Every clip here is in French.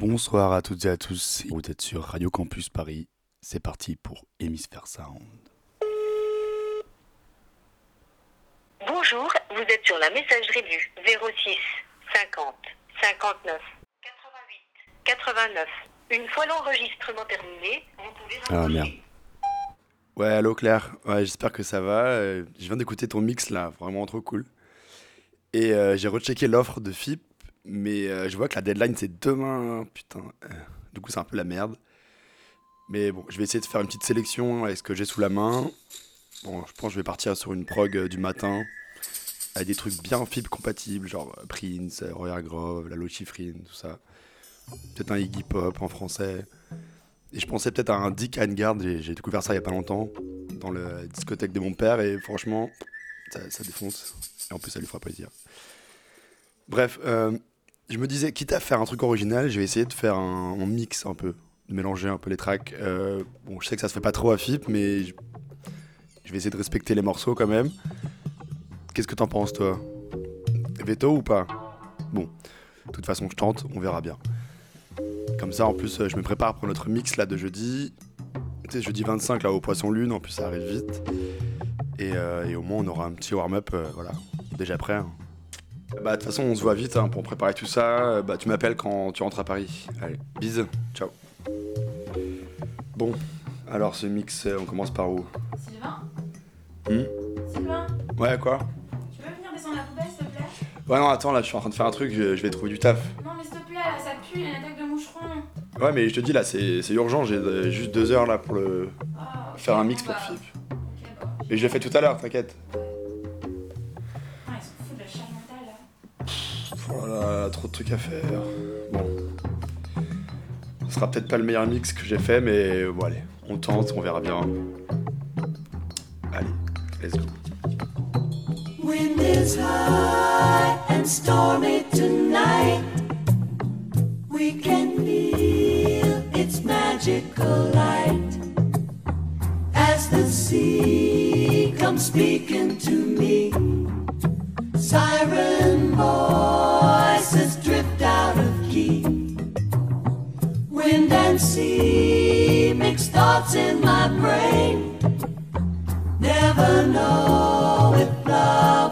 Bonsoir à toutes et à tous. Vous êtes sur Radio Campus Paris. C'est parti pour Hémisphère Sound. Bonjour, vous êtes sur la messagerie du 06 50 59 88 89. Une fois l'enregistrement terminé, vous pouvez Ah merde. Ouais, allô Claire. Ouais, j'espère que ça va. Euh, Je viens d'écouter ton mix là, vraiment trop cool. Et euh, j'ai rechecké l'offre de FIP, mais euh, je vois que la deadline c'est demain. Putain. Euh, du coup, c'est un peu la merde. Mais bon, je vais essayer de faire une petite sélection avec ce que j'ai sous la main. Bon, je pense que je vais partir sur une prog euh, du matin avec des trucs bien FIP compatibles, genre Prince, euh, Roy Grove, la Lochifrine, tout ça. Peut-être un Iggy Pop en français. Et je pensais peut-être à un Dick Hangard, j'ai découvert ça il y a pas longtemps, dans la discothèque de mon père, et franchement, ça, défonce. Et en plus, ça lui fera plaisir. Bref, je me disais, quitte à faire un truc original, je vais essayer de faire un, mix un peu, de mélanger un peu les tracks. Euh, bon, je sais que ça se fait pas trop à FIP, mais je, vais essayer de respecter les morceaux quand même. Qu'est-ce que t'en penses, toi? Veto ou pas? Bon, de toute façon, je tente, on verra bien. Comme ça, en plus, euh, je me prépare pour notre mix là de jeudi. Tu jeudi 25 là au Poisson Lune, en plus ça arrive vite. Et, euh, au moins on aura un petit warm-up, voilà, déjà prêt. hein. Bah de toute façon on se voit vite hein, pour préparer tout ça. Bah tu m'appelles quand tu rentres à Paris. Allez, bisous, ciao. Bon, alors ce mix, euh, on commence par où? Sylvain Hmm? Sylvain Ouais quoi? Tu peux venir descendre la poubelle s'il te plaît? Ouais non attends là je suis en train de faire un truc, je, je vais trouver du taf. Non mais s'il te plaît, là ça pue, il y a une attaque de moucheron. Ouais mais je te dis là c'est urgent, j'ai euh, juste deux heures là pour le Oh, ok, faire un mix pour bah, FIP. Ok, bon. Et je l'ai fait tout à l'heure, t'inquiète. Oh là là, trop de trucs à faire. Bon. Ce sera peut-être pas le meilleur mix que j'ai fait, mais bon, allez, on tente, on verra bien. Allez, let's go. Wind is high and stormy tonight. We can feel its magical light as the sea comes speaking to me. Siren voices Wind and sea mix thoughts in my brain. Never know if love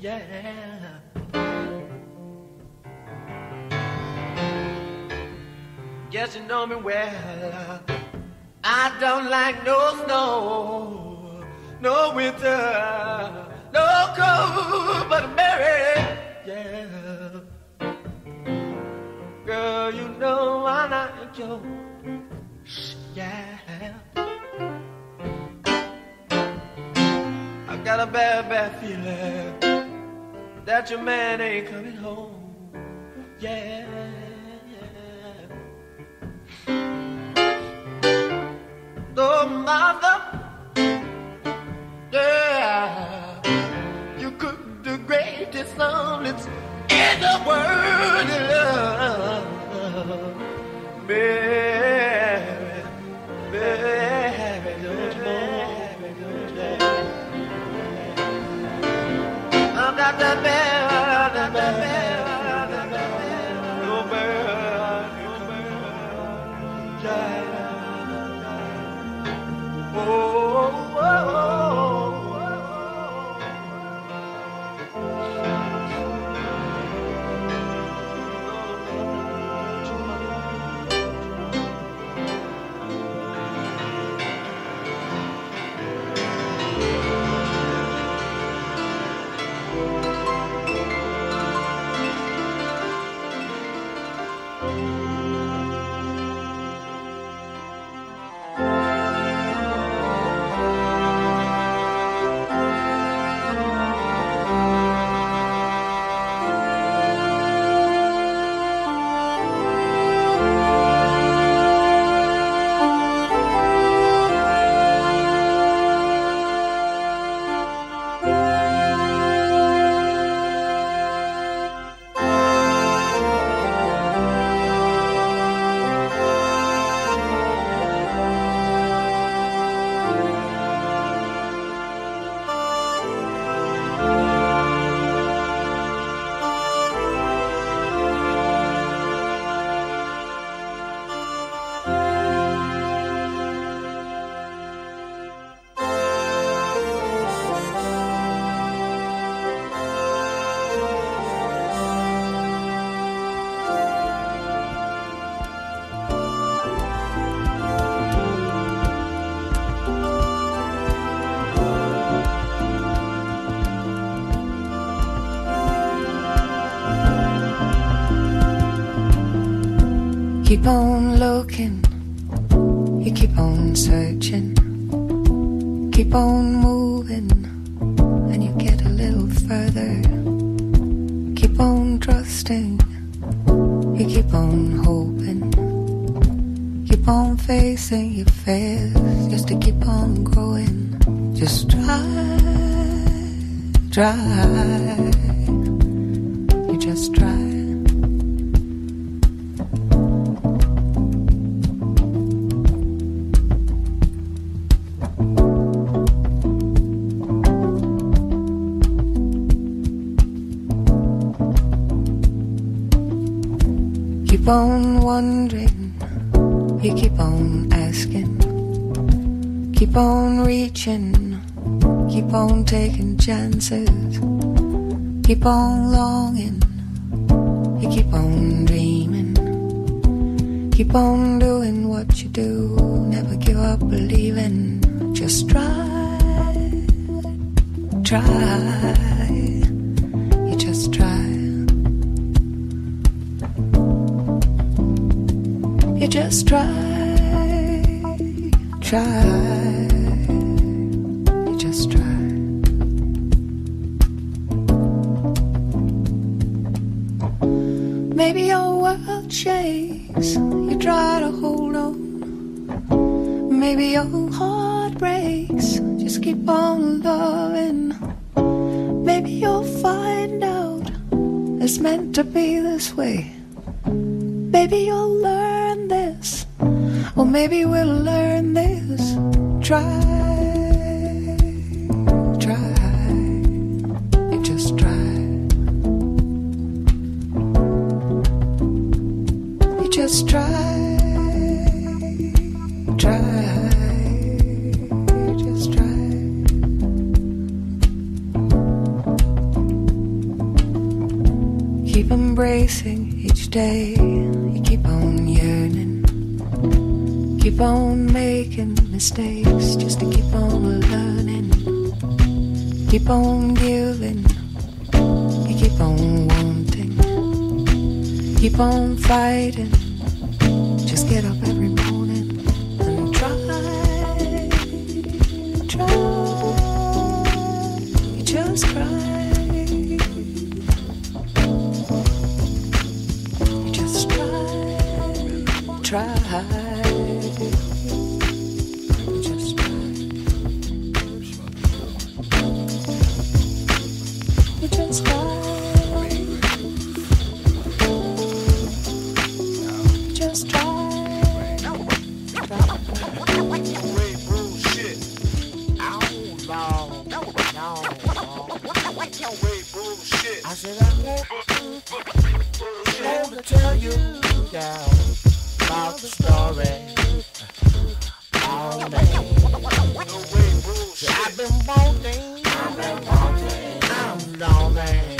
Yeah. Guess you know me well. I don't like no snow, no winter, no cold, but Mary, yeah. Girl, you know I like you, yeah. I got a bad, bad feeling that your man ain't coming home, yeah. Oh, mother, yeah, you cook the greatest omelets in the world. Love. Mary, Mary, oh, keep on looking, you keep on searching, keep on moving, and you get a little further. Keep on trusting, you keep on hoping, keep on facing your fears, just to keep on growing. Just try, try, keep on longing, you keep on dreaming, keep on doing what you do, never give up believing, just try, try, you just try. You just try, try. Shakes. You try to hold on. Maybe your heart breaks. Just keep on loving. Maybe you'll find out it's meant to be this way. Maybe you'll learn this. Or maybe we'll learn this. Try. on giving, you keep on wanting, keep on fighting. Just get up said I let me tell you now about the story all day. I've been wanting, I've been wanting, I'm lonely.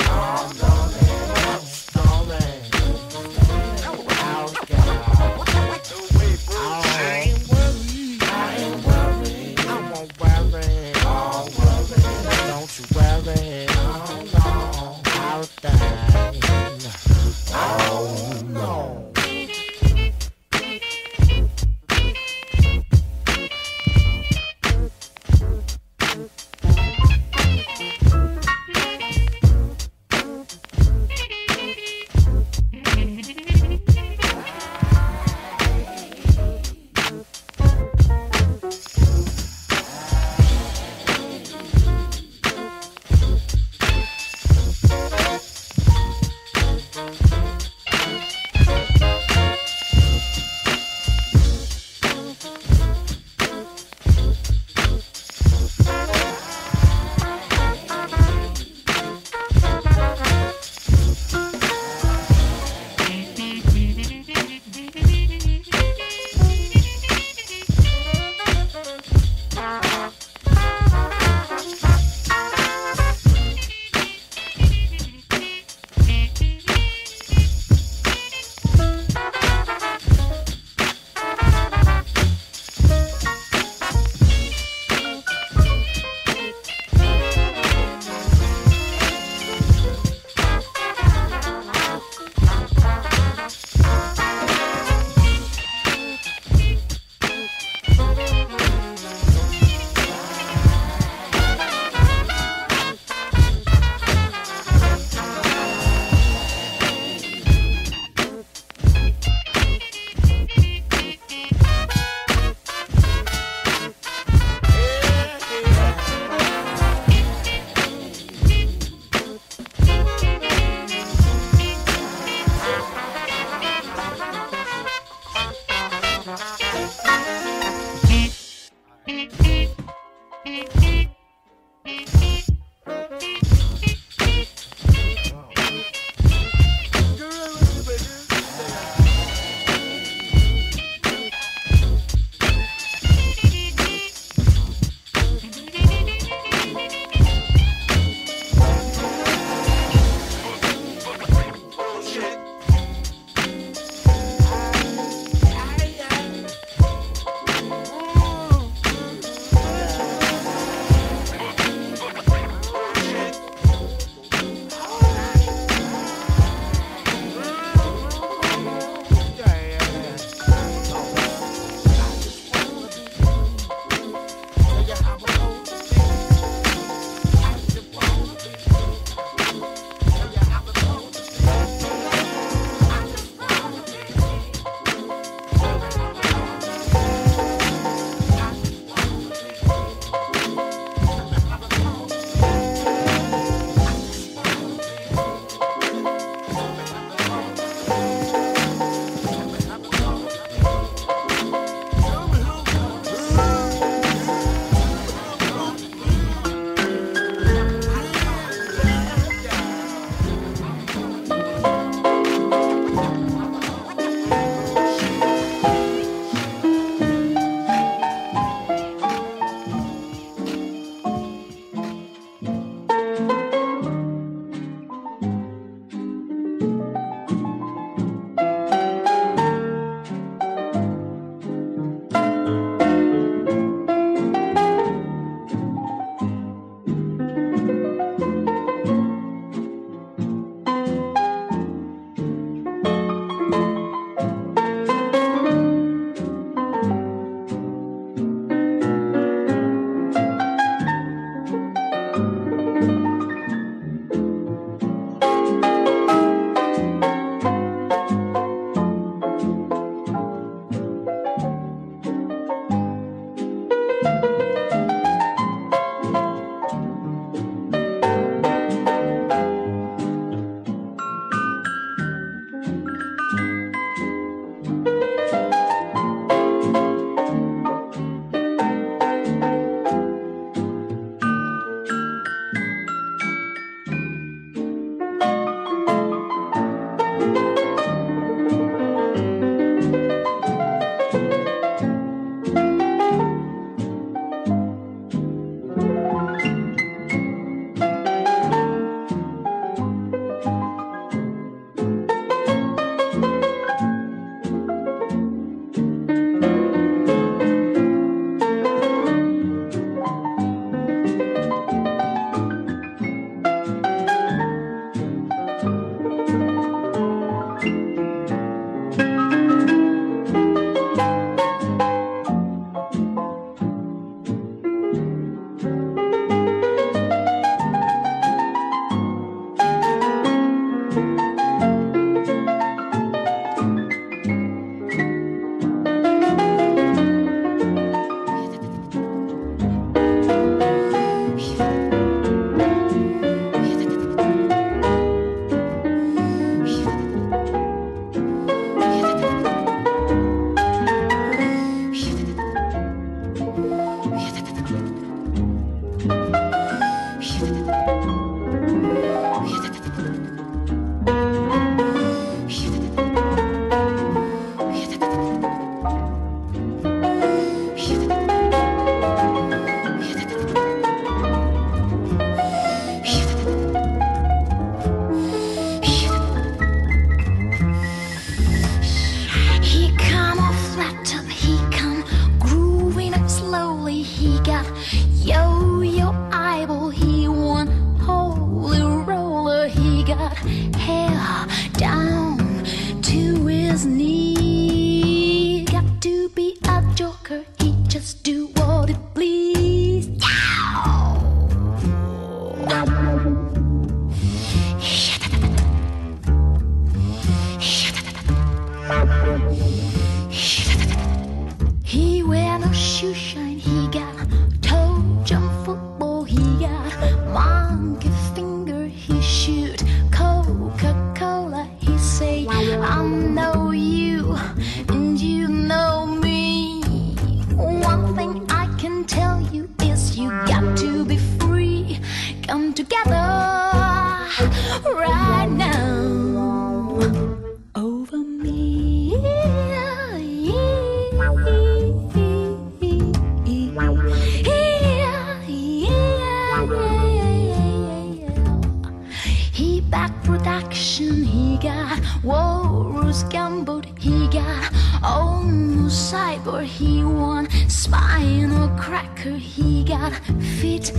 He got almost cyborg, he won spinal cracker, he got feet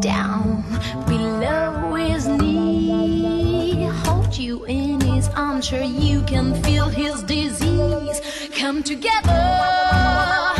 down below his knee. Hold you in his armchair, you can feel his disease. Come together.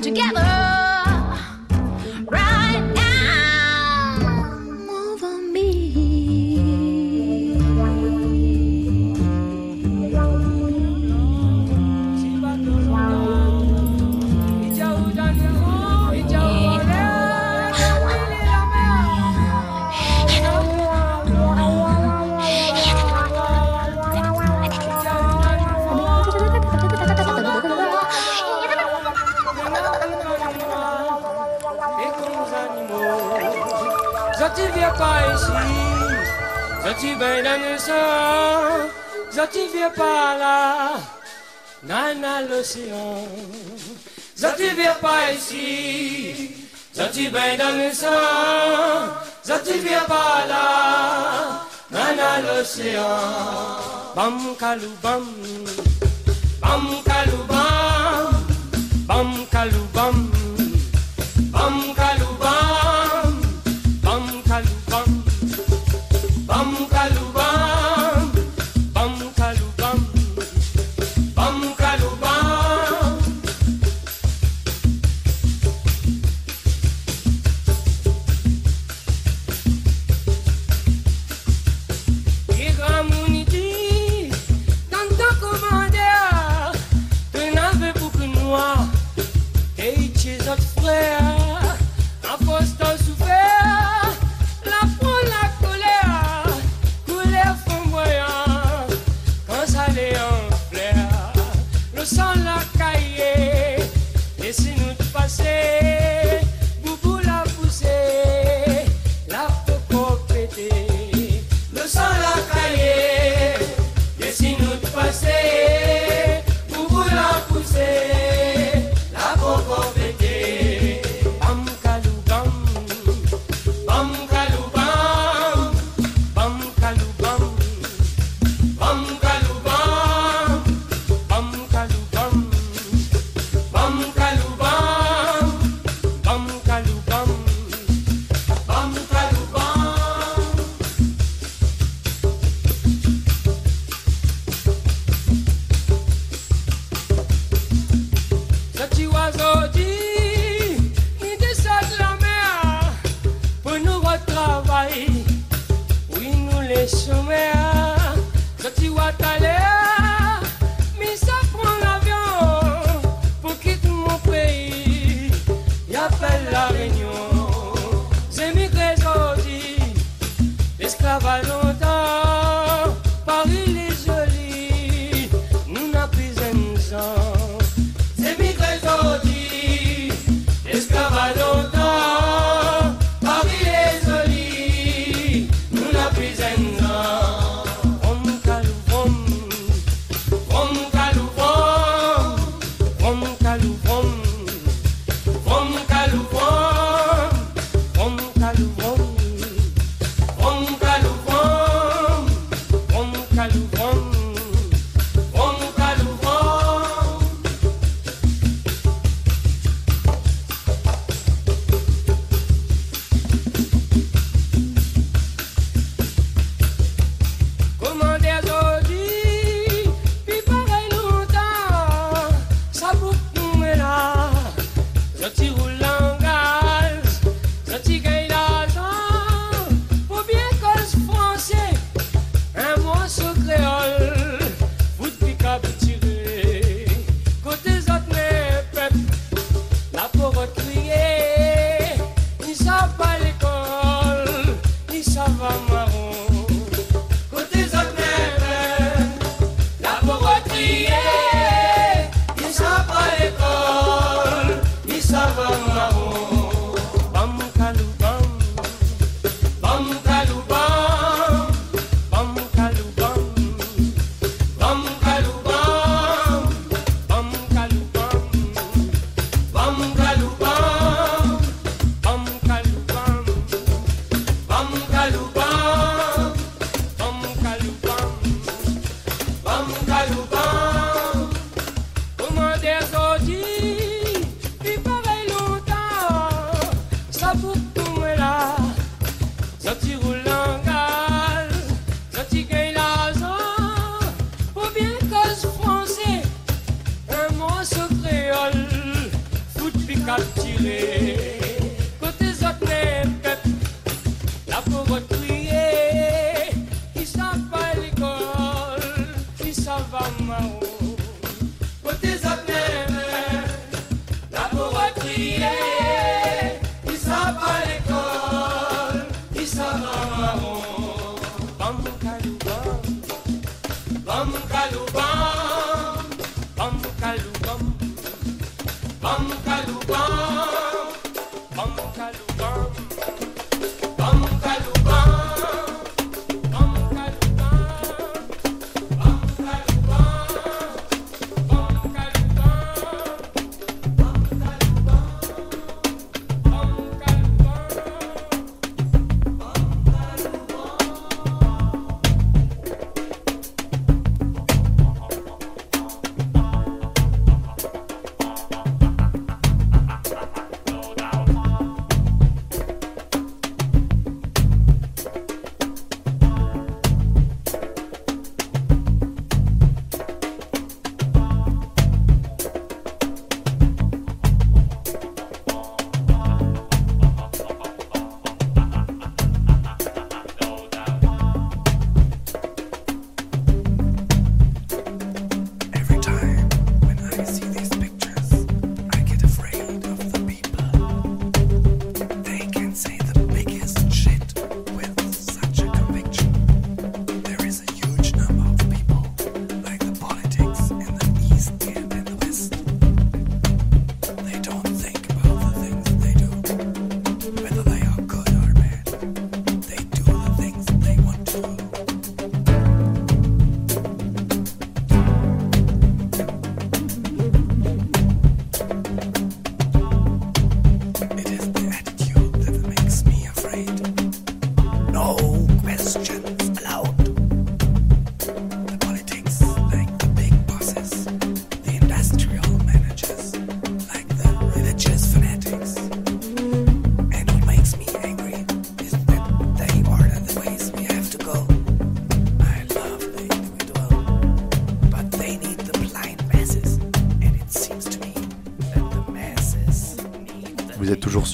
together. tu ben, viens pas ici, ça tu viens dans le sang, ça tu viens pas là, nana l'océan. Ça tu viens pas ici, ça tu viens dans le sang, ça tu viens pas là, nana l'océan. Bam kaloubam, bam. Kaloubam, bam. Kaloubam. Deixa-me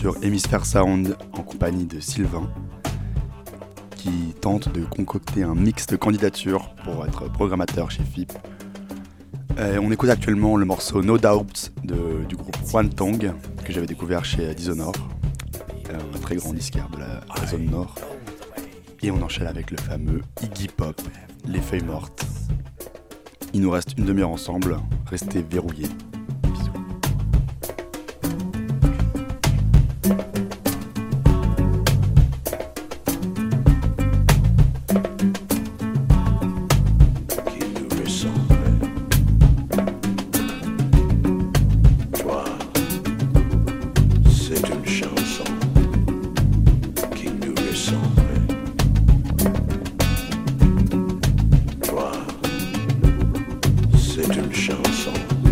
sur Hémisphère Sound en compagnie de Sylvain qui tente de concocter un mix de candidatures pour être programmateur chez FIP. Euh, on écoute actuellement le morceau No Doubt de- du groupe One Tongue que j'avais découvert chez Dishonored, euh, un très grand disquaire de la, la zone nord. Et on enchaîne avec le fameux Iggy Pop, Les Feuilles Mortes. Il nous reste une demi-heure ensemble, restez verrouillés. C'est une chanson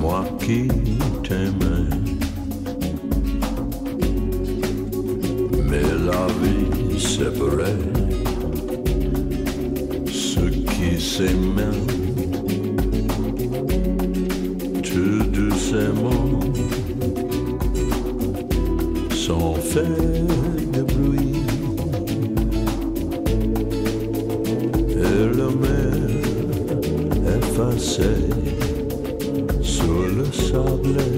moi qui t'aimais. Mais la vie séparait ceux qui s'aimaient tout doucement sans faire de bruit. Et la mer le sable,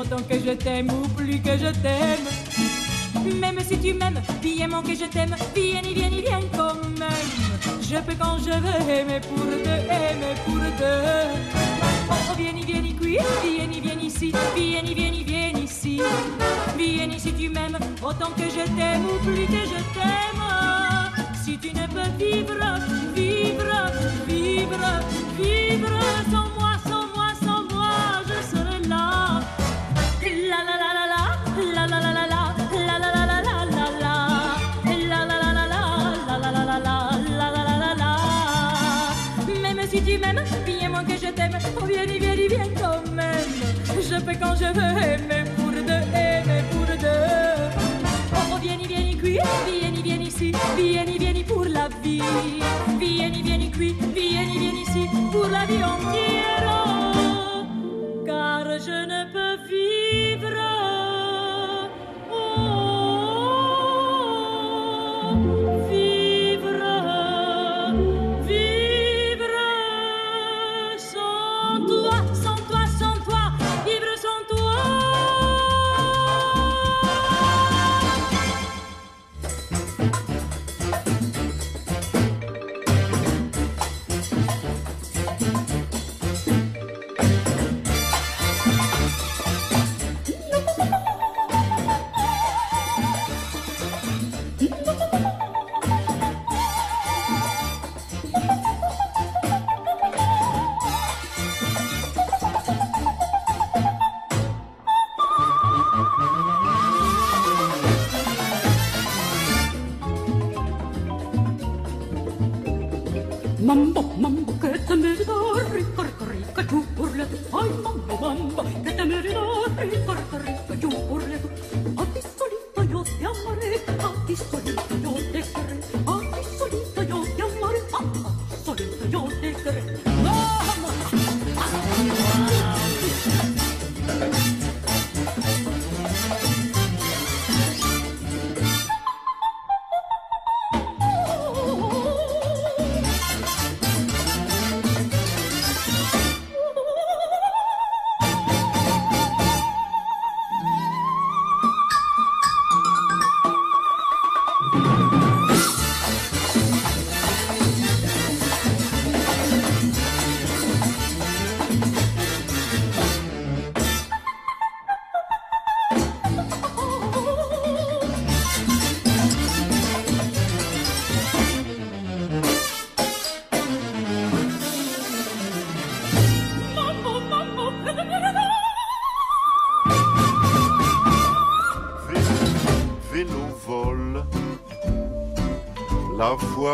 autant que je t'aime ou plus que je t'aime. Même si tu m'aimes, bien moins que je t'aime, vieni, vieni, viens quand même. Je peux quand je veux aimer pour deux, aimer pour deux. Oh, vieni, vieni qui, vieni, vieni ici, vieni, vieni, vieni ici. Vieni si tu m'aimes, autant que je t'aime ou plus que je t'aime. Si tu ne peux vivre, vivre, vivre, vivre sans moi, Même quand même. Je veux aimer pour deux, aimer pour deux. Oh, oh vieni, vieni qui, vieni, vieni ici, vieni, vieni pour la vie. Vieni, vieni qui, vieni, vieni ici, pour la vie entière.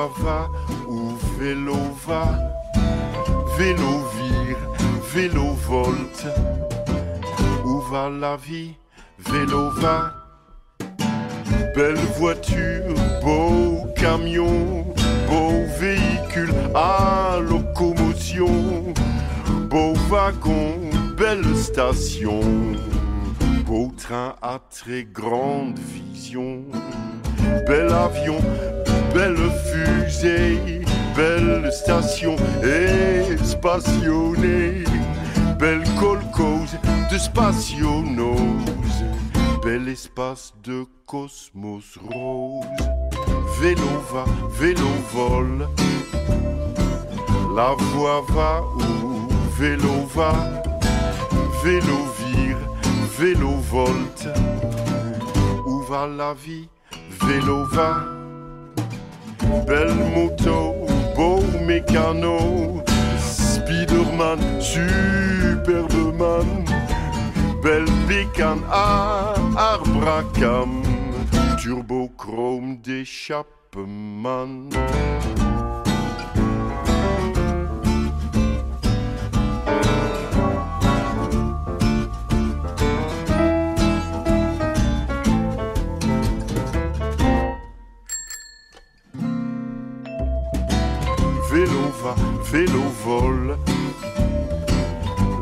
Va où vélo va, vélo vire, vélo volte, où va la vie, vélo va, belle voiture, beau camion, beau véhicule à locomotion, beau wagon, belle station. Beau train à très grande vision, bel avion, belle fusée, belle station espationnée, belle colcose de spationose, bel espace de cosmos rose. Vélo va, vélo vole, la voix va où? Vélo va, vélo vire, vélo volte. Où va la vie, vélo va. Belle moto, beau mécano, Spiderman, Superman, belle bécane à arbracam, turbochrome d'échappement. vélo vole.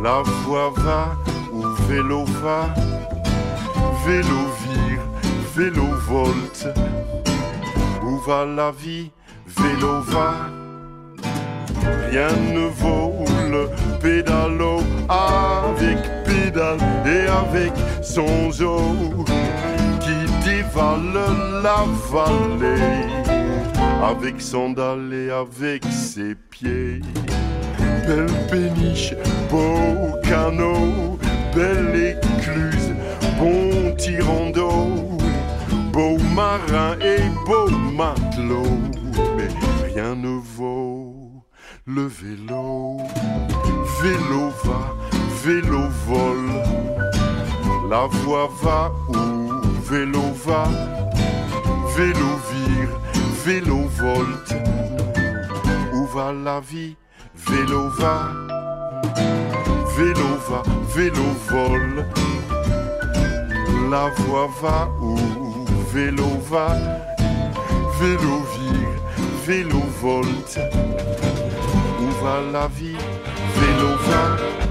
La voix va où vélo va, vélo vire, vélo volte. Où va la vie, vélo va. Rien ne vole, pédalo avec pédale et avec son zoo qui dévale la vallée avec sandales et avec ses pieds. Belle péniche, beau canot, belle écluse, bon tirant d'eau, beau marin et beau matelot, mais rien ne vaut le vélo. Vélo va, vélo vole, la voie va où vélo va, vélo vire, vélo volte. Où va la vie? Vélo va, vélo va, vélo vole. La voie va où? Vélo va, vélo vire, vélo volte. Où va la vie? Vélo va.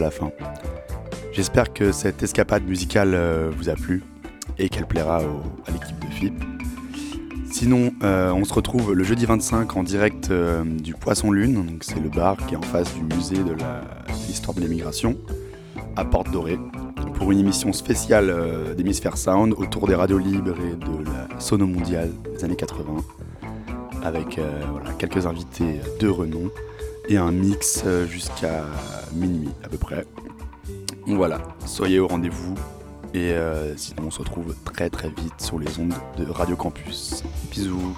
La fin. J'espère que cette escapade musicale euh, vous a plu et qu'elle plaira à l'équipe de FIP. Sinon, euh, on se retrouve le jeudi 25 en direct euh, du Poisson Lune, c'est le bar qui est en face du musée de l'histoire de l'immigration, à Porte Dorée, pour une émission spéciale d'Hémisphère Sound autour des radios libres et de la sono mondiale des années 80, avec quelques invités de renom et un mix euh, jusqu'à minuit à peu près. Voilà, soyez au rendez-vous et euh, sinon on se retrouve très très vite sur les ondes de Radio Campus. Bisous.